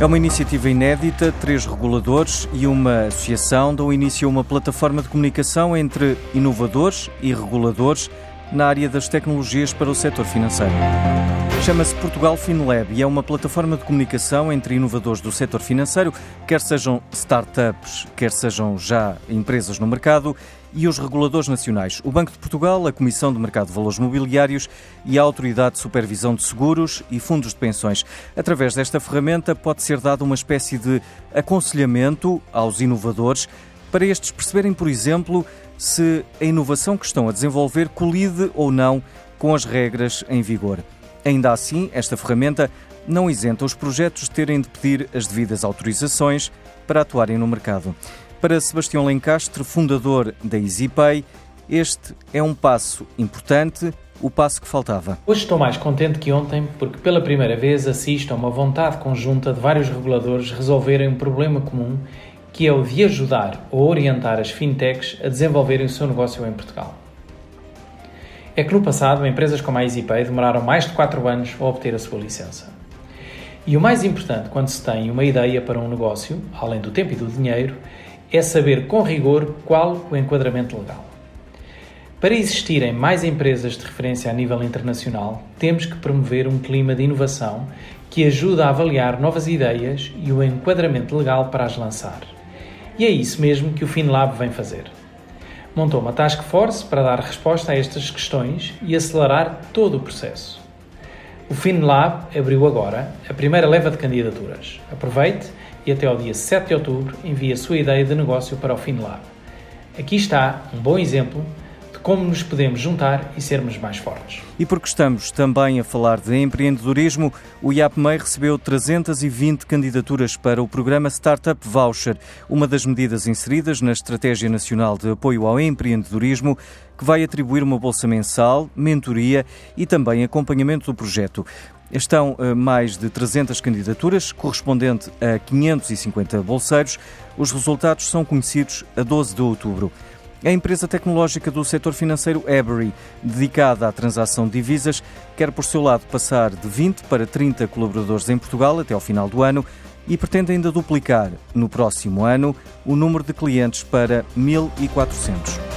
É uma iniciativa inédita, três reguladores e uma associação dão início a uma plataforma de comunicação entre inovadores e reguladores na área das tecnologias para o setor financeiro. Chama-se Portugal FinLab e é uma plataforma de comunicação entre inovadores do setor financeiro, quer sejam startups, quer sejam já empresas no mercado, e os reguladores nacionais, o Banco de Portugal, a Comissão de Mercado de Valores Mobiliários e a Autoridade de Supervisão de Seguros e Fundos de Pensões. Através desta ferramenta pode ser dado uma espécie de aconselhamento aos inovadores para estes perceberem, por exemplo, se a inovação que estão a desenvolver colide ou não com as regras em vigor. Ainda assim, esta ferramenta não isenta os projetos de terem de pedir as devidas autorizações para atuarem no mercado. Para Sebastião Lencastre, fundador da EasyPay, este é um passo importante, o passo que faltava. Hoje estou mais contente que ontem porque pela primeira vez assisto a uma vontade conjunta de vários reguladores resolverem um problema comum que é o de ajudar ou orientar as fintechs a desenvolverem o seu negócio em Portugal. É que no passado, empresas como a EasyPay demoraram mais de 4 anos a obter a sua licença. E o mais importante quando se tem uma ideia para um negócio, além do tempo e do dinheiro, é saber com rigor qual o enquadramento legal. Para existirem mais empresas de referência a nível internacional, temos que promover um clima de inovação que ajude a avaliar novas ideias e o enquadramento legal para as lançar. E é isso mesmo que o FinLab vem fazer. Montou uma task force para dar resposta a estas questões e acelerar todo o processo. O FinLab abriu agora a primeira leva de candidaturas. Aproveite e até ao dia 7 de outubro envie a sua ideia de negócio para o FinLab. Aqui está um bom exemplo como nos podemos juntar e sermos mais fortes. E porque estamos também a falar de empreendedorismo, o IAPMEI recebeu 320 candidaturas para o programa Startup Voucher, uma das medidas inseridas na Estratégia Nacional de Apoio ao Empreendedorismo, que vai atribuir uma bolsa mensal, mentoria e também acompanhamento do projeto. Estão eh, mais de 300 candidaturas, correspondente a 550 bolseiros. Os resultados são conhecidos a 12 de outubro. A empresa tecnológica do setor financeiro Ebury, dedicada à transação de divisas, quer por seu lado passar de 20 para 30 colaboradores em Portugal até ao final do ano e pretende ainda duplicar, no próximo ano, o número de clientes para 1.400.